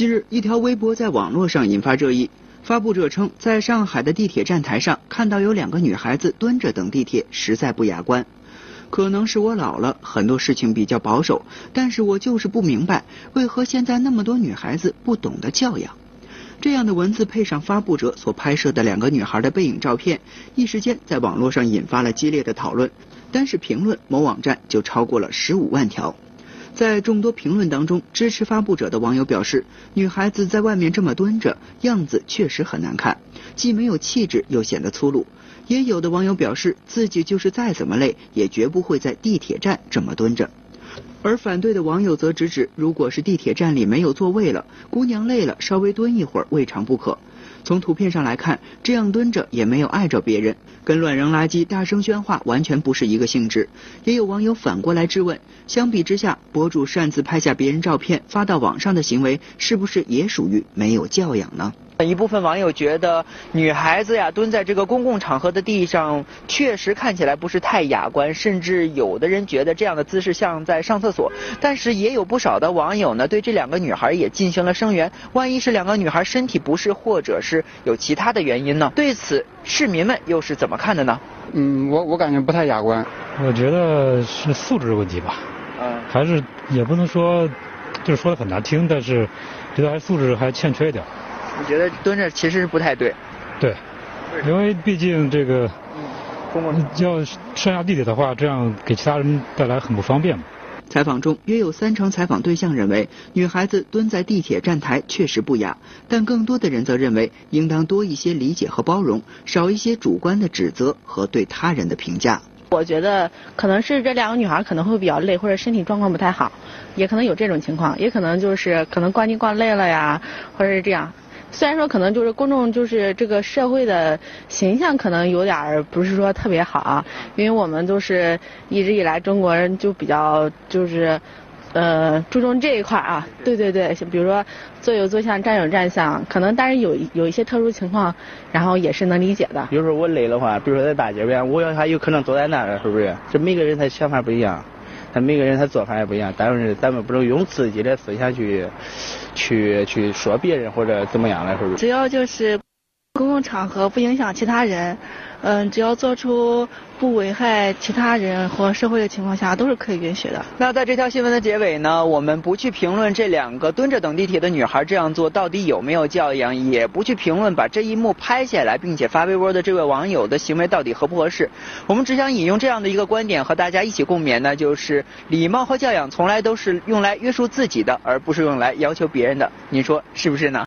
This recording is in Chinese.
近日，一条微博在网络上引发热议。发布者称，在上海的地铁站台上看到有两个女孩子蹲着等地铁，实在不雅观。可能是我老了，很多事情比较保守，但是我就是不明白，为何现在那么多女孩子不懂得教养。这样的文字配上发布者所拍摄的两个女孩的背影照片，一时间在网络上引发了激烈的讨论。单是评论，某网站就超过了十五万条。在众多评论当中，支持发布者的网友表示，女孩子在外面这么蹲着，样子确实很难看，既没有气质，又显得粗鲁。也有的网友表示，自己就是再怎么累，也绝不会在地铁站这么蹲着。而反对的网友则直指，如果是地铁站里没有座位了，姑娘累了稍微蹲一会儿未尝不可。从图片上来看，这样蹲着也没有碍着别人，跟乱扔垃圾、大声喧哗完全不是一个性质。也有网友反过来质问：相比之下，博主擅自拍下别人照片发到网上的行为，是不是也属于没有教养呢？一部分网友觉得，女孩子呀蹲在这个公共场合的地上，确实看起来不是太雅观，甚至有的人觉得这样的姿势像在上厕所。但是也有不少的网友呢，对这两个女孩也进行了声援。万一是两个女孩身体不适，或者是有其他的原因呢？对此，市民们又是怎么看的呢？嗯，我我感觉不太雅观。我觉得是素质问题吧。嗯。还是也不能说，就是说的很难听，但是觉得还素质还欠缺一点。我觉得蹲着其实是不太对，对，因为毕竟这个，要上下地铁的话，这样给其他人带来很不方便嘛。采访中，约有三成采访对象认为，女孩子蹲在地铁站台确实不雅，但更多的人则认为，应当多一些理解和包容，少一些主观的指责和对他人的评价。我觉得可能是这两个女孩可能会比较累，或者身体状况不太好，也可能有这种情况，也可能就是可能逛街逛累了呀，或者是这样。虽然说可能就是公众就是这个社会的形象可能有点不是说特别好啊，因为我们都是一直以来中国人就比较就是呃注重这一块啊，对对对，比如说坐有坐相站有站相，可能但是有有一些特殊情况，然后也是能理解的。比如说我累的话，比如说在大街边，我要还有可能坐在那儿，是不是？这每个人他想法不一样，他每个人他做法也不一样，但是咱们不能用自己的思想去。去去说别人或者怎么样的，是不是？只要就是公共场合不影响其他人，嗯，只要做出不危害其他人和社会的情况下，都是可以允许的。那在这条新闻的结尾呢，我们不去评论这两个蹲着等地铁的女孩这样做到底有没有教养，也不去评论把这一幕拍下来并且发微博的这位网友的行为到底合不合适。我们只想引用这样的一个观点和大家一起共勉呢，就是礼貌和教养从来都是用来约束自己的，而不是用来要求别人的。您说是不是呢？